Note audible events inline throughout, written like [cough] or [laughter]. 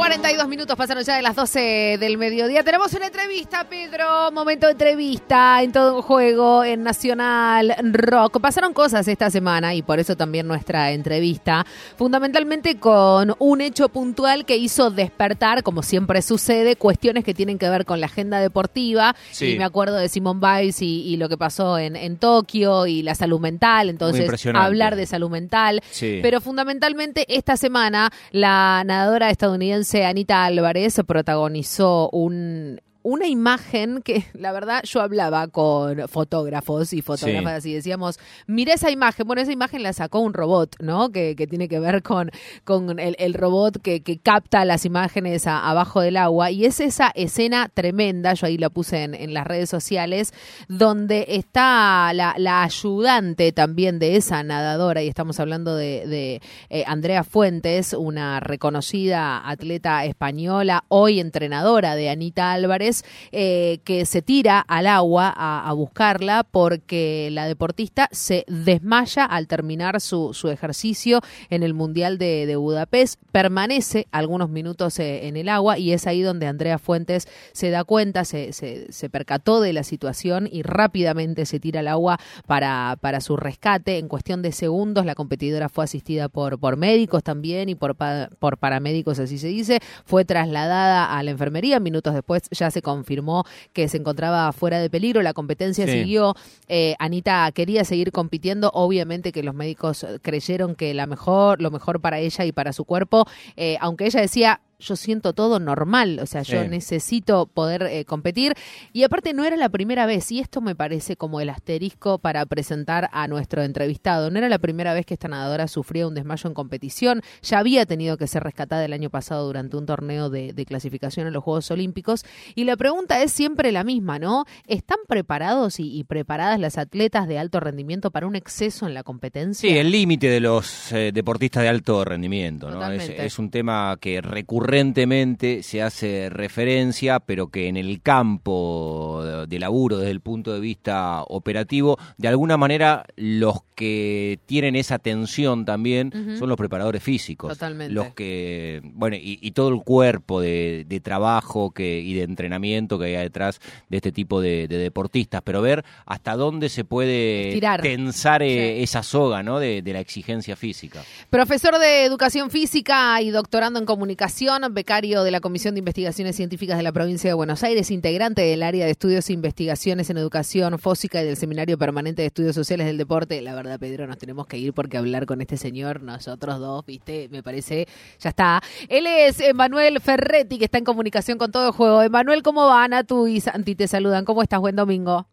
42 minutos pasaron ya de las 12 del mediodía. Tenemos una entrevista, Pedro. Momento de entrevista en todo un juego en Nacional Rock. Pasaron cosas esta semana y por eso también nuestra entrevista. Fundamentalmente con un hecho puntual que hizo despertar, como siempre sucede, cuestiones que tienen que ver con la agenda deportiva. Sí. Y me acuerdo de Simón Biles y, y lo que pasó en, en Tokio y la salud mental. Entonces, hablar de salud mental. Sí. Pero fundamentalmente esta semana la nadadora estadounidense Anita Álvarez protagonizó un una imagen que [laughs] la verdad yo hablaba con fotógrafos y fotógrafas y decíamos, mira esa imagen, bueno, esa imagen la sacó un robot, ¿no? Que, que tiene que ver con, con el, el robot que, que capta las imágenes a- abajo del agua. Y es esa escena tremenda, yo ahí la puse en, en las redes sociales, donde está la, la ayudante también de esa nadadora y estamos hablando de, de, eh, Andrea Fuentes, una reconocida atleta española, hoy entrenadora de Anita Álvarez, eh, que se tira al agua a, buscarla porque la deportista se desmaya al terminar su, su ejercicio en el Mundial de, Budapest, permanece algunos minutos eh, en el agua y es ahí donde Andrea Fuentes se da cuenta, se, se, se percató de la situación y rápidamente se tira al agua para, para su rescate. En cuestión de segundos, la competidora fue asistida por, por médicos también y por, por paramédicos, así se dice. Fue trasladada a la enfermería. Minutos después ya se confirmó que se encontraba fuera de peligro. La competencia Sí. siguió. Eh, Anita quería seguir compitiendo. Obviamente que los médicos creyeron que la mejor, lo mejor para ella y para su cuerpo, eh, aunque ella decía yo siento todo normal, o sea, yo necesito poder eh, competir. Y aparte no era la primera vez, y esto me parece como el asterisco para presentar a nuestro entrevistado. No era la primera vez que esta nadadora sufría un desmayo en competición, ya había tenido que ser rescatada el año pasado durante un torneo de, de clasificación en los Juegos Olímpicos. Y la pregunta es siempre la misma, ¿no? ¿Están preparados y, y preparadas las atletas de alto rendimiento para un exceso en la competencia? Sí, el límite de los eh, deportistas de alto rendimiento, ¿no? Es, es un tema que recurrentemente se hace referencia, pero que en el campo de, laburo, desde el punto de vista operativo, de alguna manera los que tienen esa tensión también son los preparadores físicos. Totalmente. Los que, bueno, y, y todo el cuerpo de, de trabajo que, y de entrenamiento que hay detrás de este tipo de, de deportistas, pero ver hasta dónde se puede Estirar. tensar eh, Sí. esa soga ¿no? de, de la exigencia física. Profesor de Educación Física y doctorando en Comunicación, becario de la Comisión de Investigaciones Científicas de la Provincia de Buenos Aires, integrante del área de estudios e investigaciones en educación fósica y del Seminario Permanente de Estudios Sociales del Deporte. La verdad, Pedro, nos tenemos que ir porque hablar con este señor, nosotros dos, viste, me parece, ya está. Él es Emanuel Ferretti, que está en comunicación con todo el juego. Emanuel, ¿cómo va? Natu y Santi te saludan. ¿Cómo estás? Buen domingo.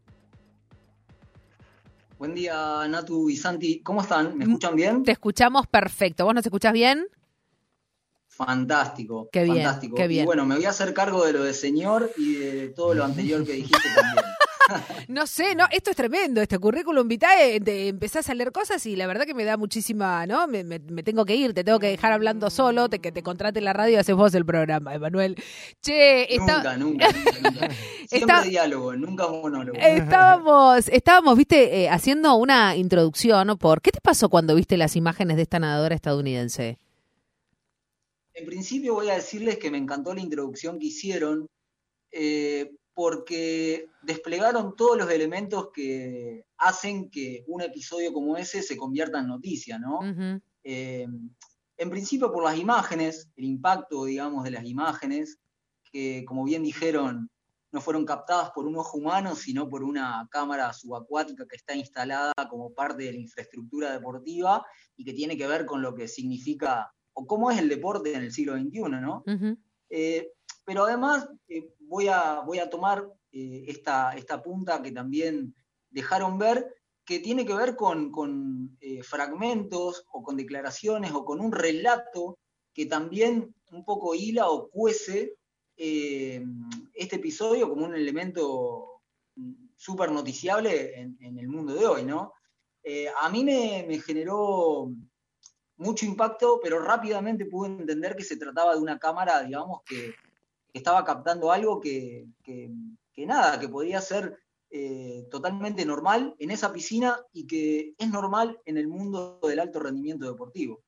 Buen día, Natu y Santi. ¿Cómo están? ¿Me escuchan bien? Te escuchamos perfecto. ¿Vos nos escuchás bien? Fantástico. Qué bien, fantástico. qué bien. Y bueno, me voy a hacer cargo de lo de señor y de todo lo anterior que dijiste también. [laughs] No sé, no, esto es tremendo, este currículum vitae, te empezás a leer cosas y la verdad que me da muchísima, ¿no? Me, me- me tengo que ir, te tengo que dejar hablando solo, te, que te contrate la radio y haces vos el programa, Emanuel. Che, está, Nunca, nunca, nunca, nunca. [laughs] Siempre Está- diálogo, nunca monólogo. estábamos, estábamos, viste, eh, haciendo una introducción por, ¿qué te pasó cuando viste las imágenes de esta nadadora estadounidense? En principio voy a decirles que me encantó la introducción que hicieron eh, porque desplegaron todos los elementos que hacen que un episodio como ese se convierta en noticia, ¿no? Eh, en principio por las imágenes, el impacto, digamos, de las imágenes, que como bien dijeron, no fueron captadas por un ojo humano, sino por una cámara subacuática que está instalada como parte de la infraestructura deportiva y que tiene que ver con lo que significa o cómo es el deporte en el siglo XXI, ¿no? Eh, pero además eh, voy, a, voy a tomar eh, esta, esta punta que también dejaron ver, que tiene que ver con, con, fragmentos o con declaraciones o con un relato que también un poco hila o cuece este episodio como un elemento súper noticiable en, en el mundo de hoy, ¿no? A mí me, me generó mucho impacto, pero rápidamente pude entender que se trataba de una cámara, digamos, que, estaba captando algo que, que- que nada, que podía ser eh, totalmente normal en esa piscina y que es normal en el mundo del alto rendimiento deportivo.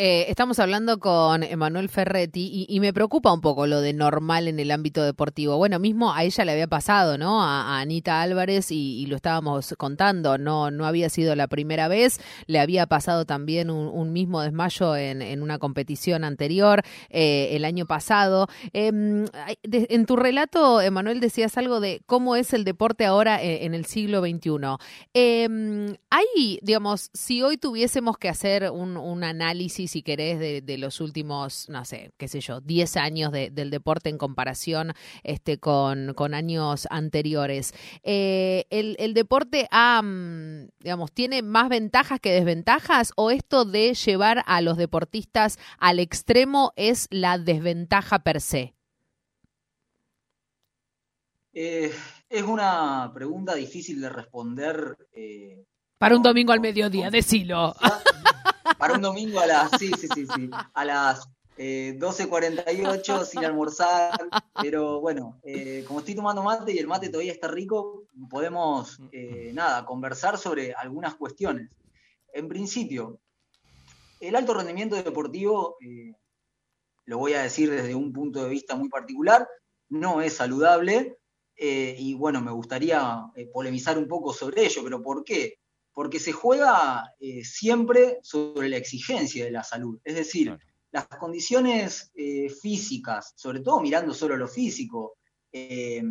Eh, estamos hablando con Emanuel Ferretti y, me preocupa un poco lo de normal en el ámbito deportivo. Bueno, mismo a ella le había pasado, ¿no? A, Anita Álvarez y, lo estábamos contando, no, no había sido la primera vez, le había pasado también un, mismo desmayo en, una competición anterior eh, el año pasado. Em, en tu relato, Emanuel, decías algo de cómo es el deporte ahora en, en el siglo XXI. Em, hay, digamos, si hoy tuviésemos que hacer un, un análisis si querés, de, los últimos, no sé, qué sé yo, 10 años del deporte en comparación este, con, años anteriores. Eh, el, deporte ha, mm, digamos, tiene más ventajas que desventajas o esto de llevar a los deportistas al extremo es la desventaja per se? Eh, es una pregunta difícil de responder. Eh, Para un domingo al mediodía, decilo para un domingo a las, sí, sí, sí, sí, a las 12.48 eh, sin almorzar, pero bueno, eh, como estoy tomando mate y el mate todavía está rico, podemos, eh, nada, conversar sobre algunas cuestiones. En principio, el alto rendimiento deportivo, lo voy a decir desde un punto de vista muy particular, no es saludable y bueno, me gustaría polemizar un poco sobre ello, pero ¿por qué? Porque se juega eh, siempre sobre la exigencia de la salud. Es decir, las condiciones eh, físicas, sobre todo mirando solo lo físico, eh,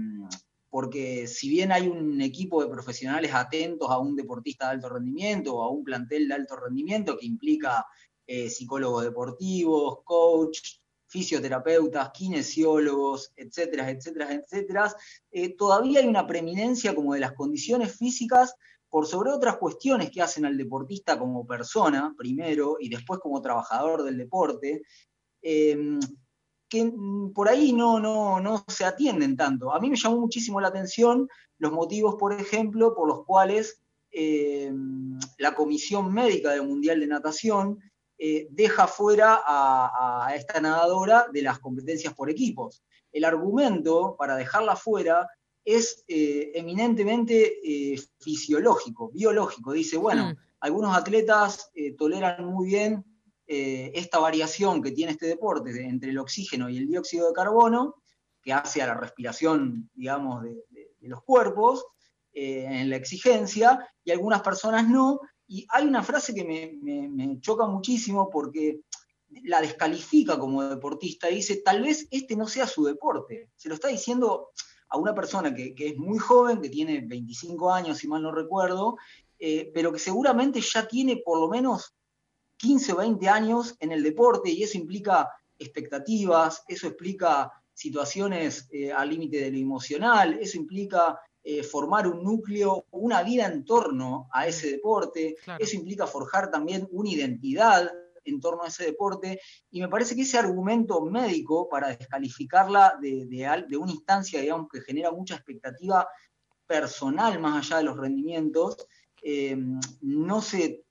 porque si bien hay un equipo de profesionales atentos a un deportista de alto rendimiento o a un plantel de alto rendimiento que implica psicólogos deportivos, coach, fisioterapeutas, kinesiólogos, etcétera, etcétera, etcétera, todavía hay una preeminencia como de las condiciones físicas por sobre otras cuestiones que hacen al deportista como persona, primero, y después como trabajador del deporte, em, que por ahí no, no, no se atienden tanto. A mí me llamó muchísimo la atención los motivos, por ejemplo, por los cuales em, la Comisión Médica del Mundial de Natación eh, deja fuera a, a, esta nadadora de las competencias por equipos. El argumento para dejarla fuera es eh, eminentemente eh, fisiológico, biológico. Dice, bueno, mm. algunos atletas eh, toleran muy bien esta variación que tiene este deporte entre el oxígeno y el dióxido de carbono, que hace a la respiración, digamos, de, los cuerpos, en la exigencia, y algunas personas no. Y hay una frase que me, me choca muchísimo porque la descalifica como deportista y dice, tal vez este no sea su deporte. Se lo está diciendo a una persona que, es muy joven, que tiene 25 años, si mal no recuerdo, eh, pero que seguramente ya tiene por lo menos 15 o 20 años en el deporte y eso implica expectativas, eso explica situaciones eh, al límite de lo emocional, eso implica eh, formar un núcleo, una vida en torno a ese deporte, eso implica forjar también una identidad en torno a ese deporte, y me parece que ese argumento médico para descalificarla de, de, una instancia, digamos, que genera mucha expectativa personal más allá de los rendimientos, eh, no se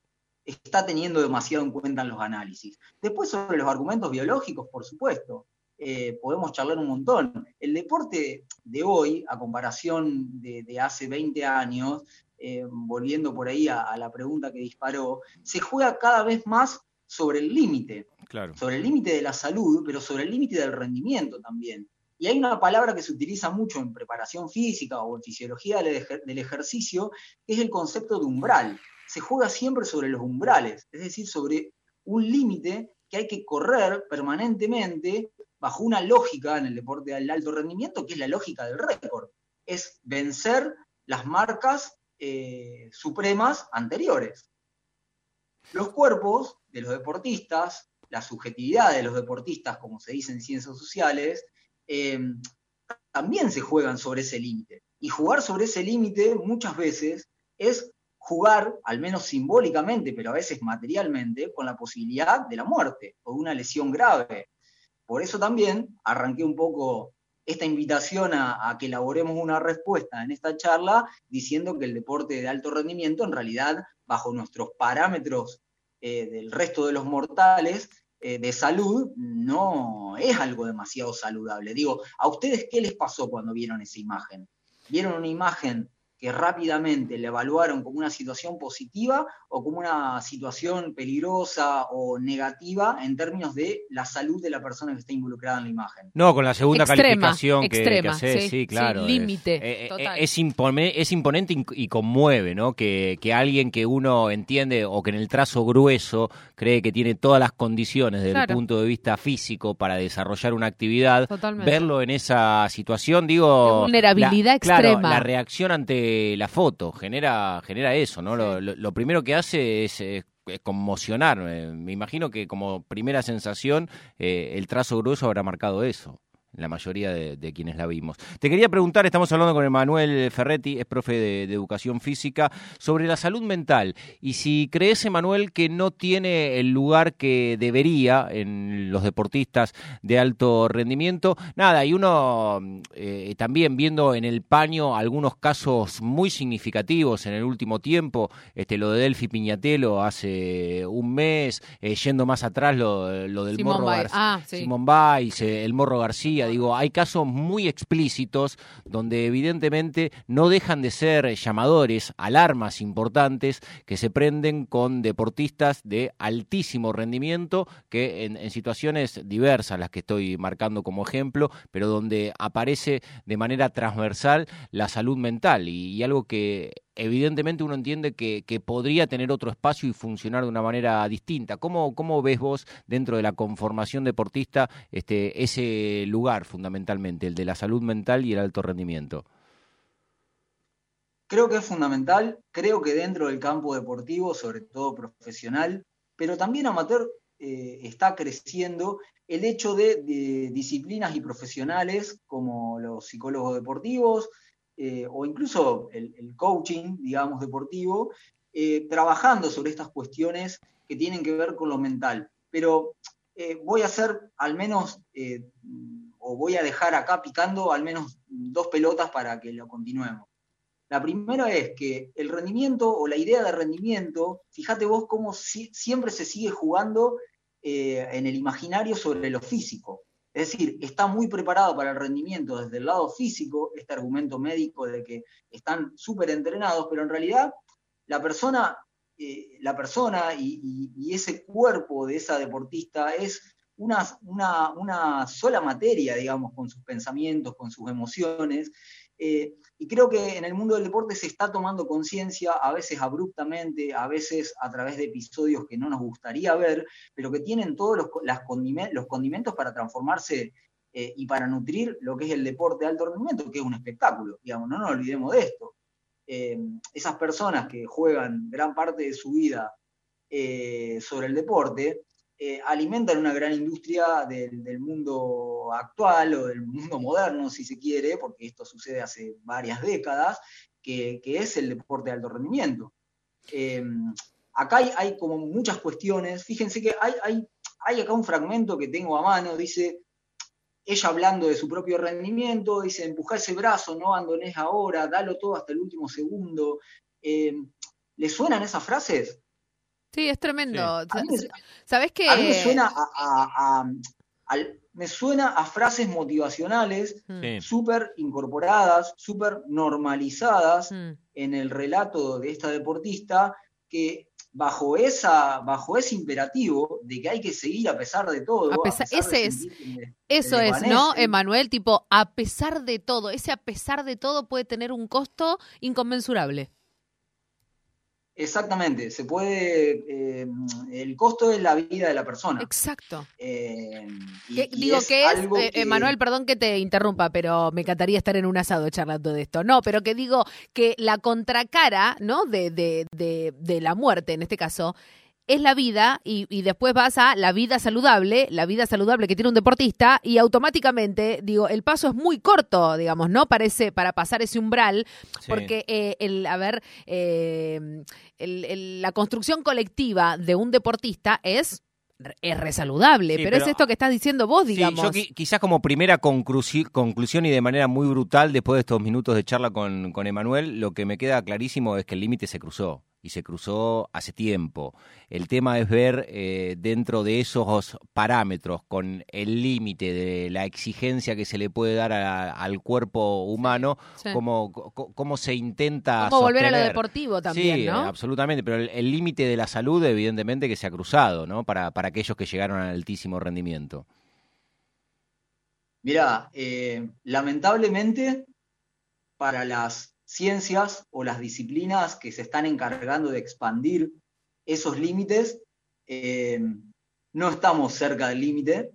está teniendo demasiado en cuenta en los análisis. Después sobre los argumentos biológicos, por supuesto, eh, podemos charlar un montón. El deporte de hoy, a comparación de, hace 20 años, eh, volviendo por ahí a, la pregunta que disparó, se juega cada vez más sobre el límite, sobre el límite de la salud, pero sobre el límite del rendimiento también. Y hay una palabra que se utiliza mucho en preparación física o en fisiología del, ejercicio, que es el concepto de umbral. Se juega siempre sobre los umbrales, es decir, sobre un límite que hay que correr permanentemente bajo una lógica en el deporte del alto rendimiento, que es la lógica del récord. Es vencer las marcas eh, supremas anteriores. Los cuerpos de los deportistas, la subjetividad de los deportistas, como se dice en ciencias sociales, eh, también se juegan sobre ese límite. Y jugar sobre ese límite muchas veces es jugar, al menos simbólicamente, pero a veces materialmente, con la posibilidad de la muerte o de una lesión grave. Por eso también arranqué un poco esta invitación a, que elaboremos una respuesta en esta charla diciendo que el deporte de alto rendimiento en realidad, bajo nuestros parámetros eh, del resto de los mortales eh, de salud, no es algo demasiado saludable. Digo, ¿a ustedes qué les pasó cuando vieron esa imagen? ¿Vieron una imagen que rápidamente le evaluaron como una situación positiva o como una situación peligrosa o negativa en términos de la salud de la persona que está involucrada en la imagen. No, con la segunda Extrema, calificación que, extrema, que haces, sí, sí, claro. sí, es- límite, eh, eh. Es, impone- es imponente y- conmueve, ¿no? Que, que alguien que uno entiende o que en el trazo grueso cree que tiene todas las condiciones desde Claro. el punto de vista físico para desarrollar una actividad, Totalmente. verlo en esa situación, digo... De vulnerabilidad la- claro, extrema. la reacción ante la foto genera, genera eso, ¿no? Lo, lo- lo primero que hace es... eh, es conmocionar. Eh, Me imagino que como primera sensación eh, el trazo grueso habrá marcado eso la mayoría de, de quienes la vimos. Te quería preguntar, estamos hablando con Emanuel Ferretti, es profe de, de educación física, sobre la salud mental. Y si crees, Emanuel, que no tiene el lugar que debería en los deportistas de alto rendimiento, nada, y uno eh, también viendo en el paño algunos casos muy significativos en el último tiempo, este, lo de Delphi Piñatelo hace un mes, eh, yendo más atrás lo, lo del Simón Morro Bay- ah, sí. Simón Biles, eh, el Morro García, digo, hay casos muy explícitos donde evidentemente no dejan de ser llamadores, alarmas importantes que se prenden con deportistas de altísimo rendimiento que en, situaciones diversas, las que estoy marcando como ejemplo, pero donde aparece de manera transversal la salud mental. Y algo que evidentemente uno entiende que, podría tener otro espacio y funcionar de una manera distinta. ¿Cómo, ves vos dentro de la conformación deportista este, ese lugar fundamentalmente, el de la salud mental y el alto rendimiento? Creo que es fundamental, creo que dentro del campo deportivo, sobre todo profesional, pero también amateur, eh, está creciendo el hecho de disciplinas y profesionales como los psicólogos deportivos eh, o incluso el, coaching, digamos, deportivo, eh, trabajando sobre estas cuestiones que tienen que ver con lo mental. Pero eh, voy a hacer al menos, o voy a dejar acá picando al menos dos pelotas para que lo continuemos. La primera es que el rendimiento o la idea de rendimiento, fíjate vos cómo si- siempre se sigue jugando en el imaginario sobre lo físico. Es decir, está muy preparado para el rendimiento desde el lado físico, este argumento médico de que están súper entrenados, pero en realidad la persona, eh, la persona y, ese cuerpo de esa deportista es una- una sola materia, digamos, con sus pensamientos, con sus emociones. Eh, y creo que en el mundo del deporte se está tomando conciencia, a veces abruptamente, a veces a través de episodios que no nos gustaría ver, pero que tienen todos los, los condimentos para transformarse eh, y para nutrir lo que es el deporte de alto rendimiento, que es un espectáculo, digamos, no nos olvidemos de esto. Eh, esas personas que juegan gran parte de su vida sobre el deporte, eh, alimentan una gran industria del, mundo actual o del mundo moderno, si se quiere, porque esto sucede hace varias décadas, que, es el deporte de alto rendimiento. Eh, acá hay, como muchas cuestiones, fíjense que hay, hay, hay acá un fragmento que tengo a mano, dice, ella hablando de su propio rendimiento, dice, empuja ese brazo, no abandones ahora, dalo todo hasta el último segundo. Eh, ¿Le suenan esas frases? Sí, es tremendo. A mí me- ¿Sabes qué? A mí me suena a, a- a- al- me suena a frases motivacionales Mm, Sí. súper incorporadas, súper normalizadas mm. en el relato de esta deportista, que bajo, esa, bajo ese imperativo de que hay que seguir a pesar de todo, A pesar- de ese es- que Eso es, ¿no, Emanuel? Tipo, a pesar de todo, ese a pesar de todo puede tener un costo inconmensurable. Exactamente, se puede, eh, el costo es la vida de la persona. Exacto. Eh, y- digo, que es, eh, que- Emanuel, perdón que te interrumpa, pero me encantaría estar en un asado charlando de esto. No, pero que digo que la contracara, ¿no? De, de, de, de la muerte, en este caso, es la vida y, y después vas a la vida saludable, la vida saludable que tiene un deportista y automáticamente, digo, el paso es muy corto, digamos, ¿no? Parece para pasar ese umbral, Sí. porque eh, el, a ver, eh, el- el- la construcción colectiva de un deportista es es re saludable, Sí, pero, es esto que estás diciendo vos, Sí, digamos. yo qui- quizás como primera conclusi- conclusión y de manera muy brutal, después de estos minutos de charla con, con Emanuel, lo que me queda clarísimo es que el límite se cruzó. Y se cruzó hace tiempo. El tema es ver eh, dentro de esos parámetros, con el límite de la exigencia que se le puede dar al cuerpo humano, Cómo, se intenta... Cómo volver a lo deportivo también, sí, absolutamente, pero el límite de la salud evidentemente que se ha cruzado, ¿no? Para, para aquellos que llegaron al altísimo rendimiento. Mira, eh, lamentablemente para las ciencias o las disciplinas que se están encargando de expandir esos límites, eh, no estamos cerca del límite.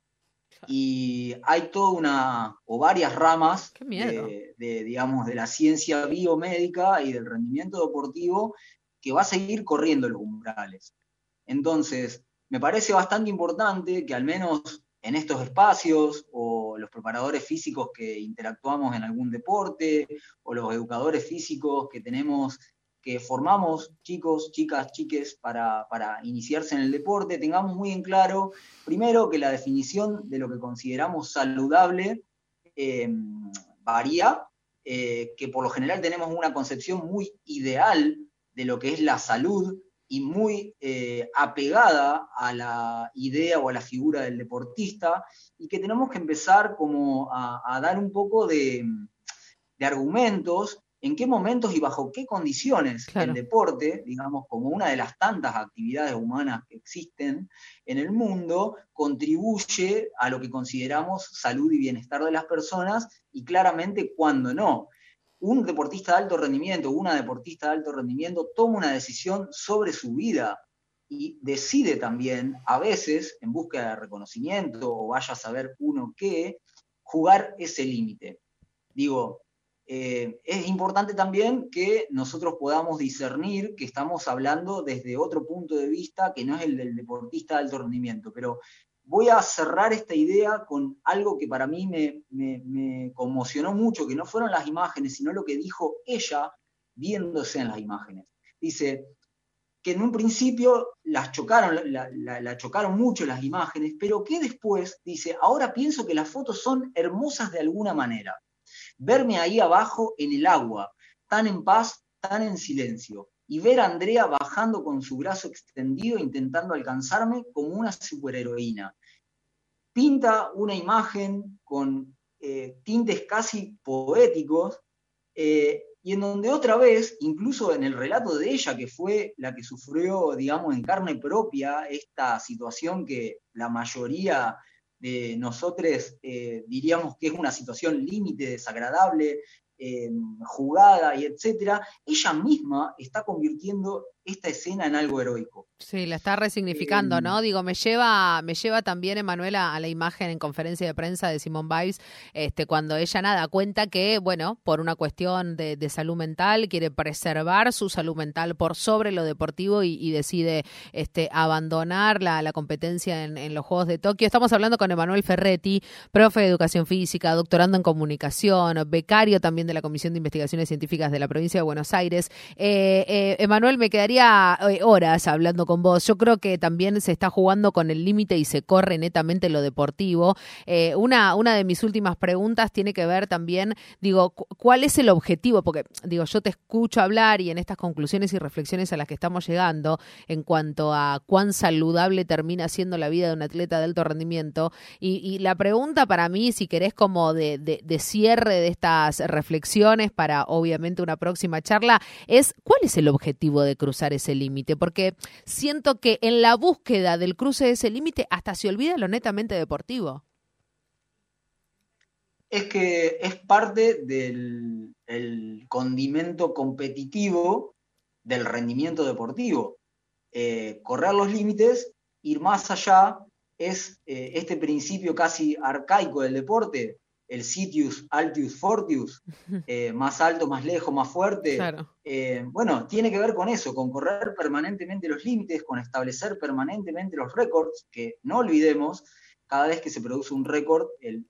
Y hay toda una o varias ramas de, digamos, de la ciencia biomédica y del rendimiento deportivo que va a seguir corriendo los umbrales. Entonces, me parece bastante importante que al menos en estos espacios, o los preparadores físicos que interactuamos en algún deporte, o los educadores físicos que tenemos, que formamos chicos, chicas, chiques para, iniciarse en el deporte, tengamos muy en claro, primero, que la definición de lo que consideramos saludable em, varía, eh, que por lo general tenemos una concepción muy ideal de lo que es la salud, y muy eh, apegada a la idea o a la figura del deportista y que tenemos que empezar como a, dar un poco de, argumentos en qué momentos y bajo qué condiciones el deporte, digamos, como una de las tantas actividades humanas que existen en el mundo, contribuye a lo que consideramos salud y bienestar de las personas y claramente cuando no un deportista de alto rendimiento, una deportista de alto rendimiento toma una decisión sobre su vida y decide también, a veces, en búsqueda de reconocimiento o vaya a saber uno qué, jugar ese límite. Digo, eh, es importante también que nosotros podamos discernir que estamos hablando desde otro punto de vista que no es el del deportista de alto rendimiento, pero voy a cerrar esta idea con algo que para mí me, conmocionó mucho, que no fueron las imágenes, sino lo que dijo ella viéndose en las imágenes. Dice que en un principio las chocaron, la, chocaron mucho las imágenes, pero que después dice, ahora pienso que las fotos son hermosas de alguna manera. Verme ahí abajo en el agua, tan en paz, tan en silencio y ver a Andrea bajando con su brazo extendido intentando alcanzarme como una superheroína. Pinta una imagen con eh, tintes casi poéticos eh, y en donde otra vez, incluso en el relato de ella, que fue la que sufrió, digamos, en carne propia esta situación que la mayoría de nosotros eh, diríamos que es una situación límite, desagradable, jugada y etcétera, ella misma está convirtiendo esta escena en algo heroico. Sí, la está resignificando, em, ¿no? Digo, me lleva, me lleva también, Emanuela, a la imagen en conferencia de prensa de Simone Biles, este, cuando ella nada cuenta que, bueno, por una cuestión de, salud mental, quiere preservar su salud mental por sobre lo deportivo y, decide este, abandonar la, la competencia en, en, los Juegos de Tokio. Estamos hablando con Emanuel Ferretti, profe de educación física, doctorando en comunicación, becario también de la Comisión de Investigaciones Científicas de la provincia de Buenos Aires. Eh, eh, Emanuel, me quedaría eh, horas hablando con vos. Yo creo que también se está jugando con el límite y se corre netamente lo deportivo. Eh, una, una de mis últimas preguntas tiene que ver también, digo, ¿cuál es el objetivo? Porque, digo, yo te escucho hablar y en estas conclusiones y reflexiones a las que estamos llegando en cuanto a cuán saludable termina siendo la vida de un atleta de alto rendimiento. Y, la pregunta para mí, si querés como de, de cierre de estas reflexiones para obviamente una próxima charla, es ¿cuál es el objetivo de cruzar? Ese límite, porque siento que en la búsqueda del cruce de ese límite hasta se olvida lo netamente deportivo. Es que es parte del condimento competitivo del rendimiento deportivo. Eh, correr los límites, ir más allá, es eh, este principio casi arcaico del deporte, el sitius altius fortius, eh, más alto, más lejos, más fuerte. Eh, bueno, tiene que ver con eso, con correr permanentemente los límites, con establecer permanentemente los récords, que no olvidemos, cada vez que se produce un récord, el,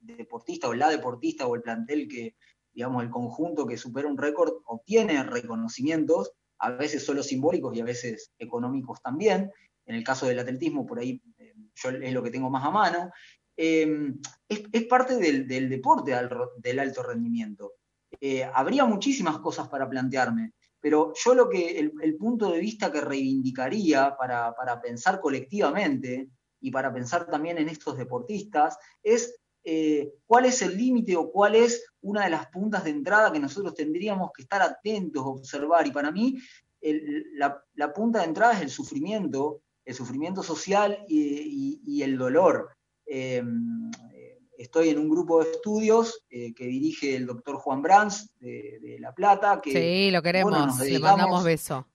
deportista o la deportista o el plantel que, digamos, el conjunto que supera un récord obtiene reconocimientos, a veces solo simbólicos y a veces económicos también. En el caso del atletismo, por ahí eh, yo es lo que tengo más a mano. Em, es, parte del, deporte del alto rendimiento. Eh, habría muchísimas cosas para plantearme, Pero yo lo que, el, punto de vista que reivindicaría para, pensar colectivamente y para pensar también en estos deportistas es eh, cuál es el límite o cuál es una de las puntas de entrada que nosotros tendríamos que estar atentos, observar. Y para mí, la, punta de entrada es el sufrimiento, el sufrimiento social y, el dolor. Em, estoy en un grupo de estudios eh, que dirige el doctor Juan Brands de, La Plata. Que, sí, lo queremos, le mandamos beso.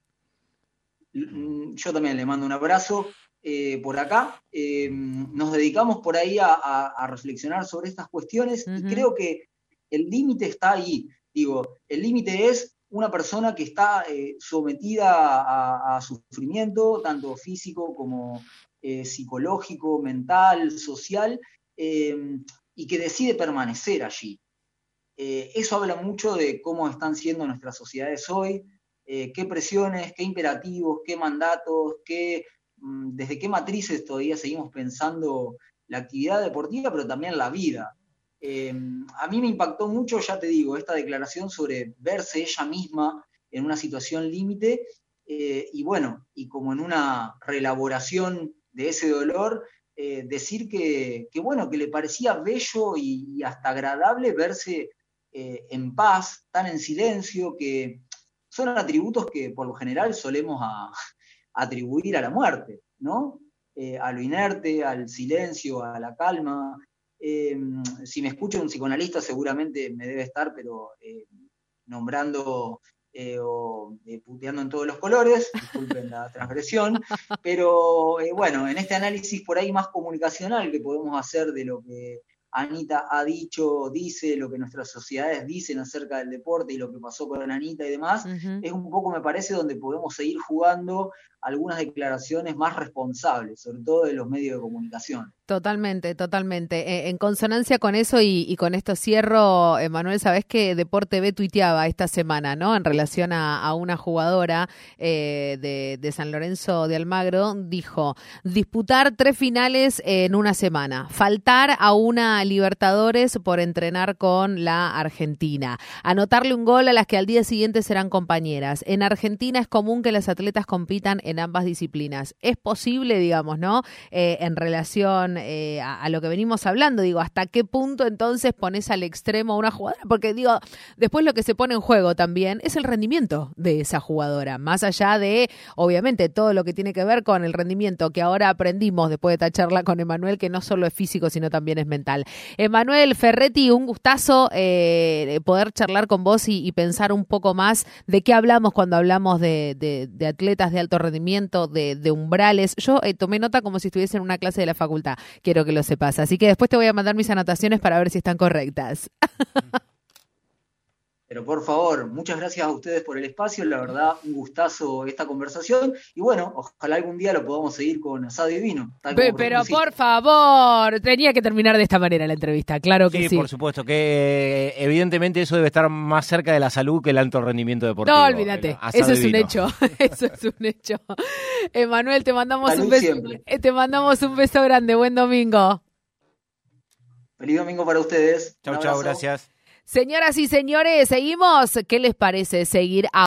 Mm, yo también le mando un abrazo eh, por acá. Eh, nos dedicamos por ahí a, reflexionar sobre estas cuestiones y creo que el límite está ahí. Digo, el límite es una persona que está sometida a, sufrimiento, tanto físico como psicológico, mental, social, eh, y que decide permanecer allí. Eh, eso habla mucho de cómo están siendo nuestras sociedades hoy, eh, qué presiones, qué imperativos, qué mandatos, qué, mm, desde qué matrices todavía seguimos pensando la actividad deportiva, pero también la vida. A mí me impactó mucho, ya te digo, esta declaración sobre verse ella misma en una situación límite y bueno, y como en una reelaboración de ese dolor, eh, decir que, bueno, que le parecía bello y, hasta agradable verse eh, en paz, tan en silencio, que son atributos que por lo general solemos [laughs] atribuir a la muerte, ¿no? Eh, a lo inerte, al silencio, a la calma. Si me escucha un psicoanalista seguramente me debe estar, pero nombrando eh, o eh, puteando en todos los colores, disculpen la [laughs] transgresión, pero eh, bueno, en este análisis por ahí más comunicacional que podemos hacer de lo que Anita ha dicho, dice, lo que nuestras sociedades dicen acerca del deporte y lo que pasó con Anita y demás, es un poco, me parece, donde podemos seguir jugando algunas declaraciones más responsables, sobre todo de los medios de comunicación. Totalmente, totalmente. Eh, en consonancia con eso y, con esto cierro, Emanuel, sabes que Deporte B tuiteaba esta semana, ¿no? En relación a, una jugadora eh, de, San Lorenzo de Almagro, dijo, disputar tres finales en una semana, faltar a una Libertadores por entrenar con la Argentina, anotarle un gol a las que al día siguiente serán compañeras. En Argentina es común que las atletas compitan en ambas disciplinas. Es posible, digamos, ¿no? Eh, en relación eh, a, lo que venimos hablando, digo, ¿hasta qué punto entonces pones al extremo a una jugadora? Porque digo, después lo que se pone en juego también es el rendimiento de esa jugadora, más allá de, obviamente, todo lo que tiene que ver con el rendimiento que ahora aprendimos después de esta charla con Emanuel, que no solo es físico, sino también es mental. Emanuel Ferretti, un gustazo eh, poder charlar con vos y, pensar un poco más de qué hablamos cuando hablamos de atletas de alto rendimiento de, umbrales. Yo eh, tomé nota como si estuviese en una clase de la facultad, quiero que lo sepas. Así que después te voy a mandar mis anotaciones para ver si están correctas. Pero por favor, muchas gracias a ustedes por el espacio, la verdad, un gustazo esta conversación. Y bueno, ojalá algún día lo podamos seguir con asado y vino. Pero por favor, tenía que terminar de esta manera la entrevista, claro que sí. Sí, por supuesto, que eh, evidentemente eso debe estar más cerca de la salud que el alto rendimiento deportivo. No, olvídate, eso es un hecho, [laughs] eso es un hecho. Emanuel, te mandamos un beso, eh, te mandamos un beso grande, buen domingo. Feliz domingo para ustedes. Chau, chau, gracias. Señoras y señores, seguimos. ¿Qué les parece seguir a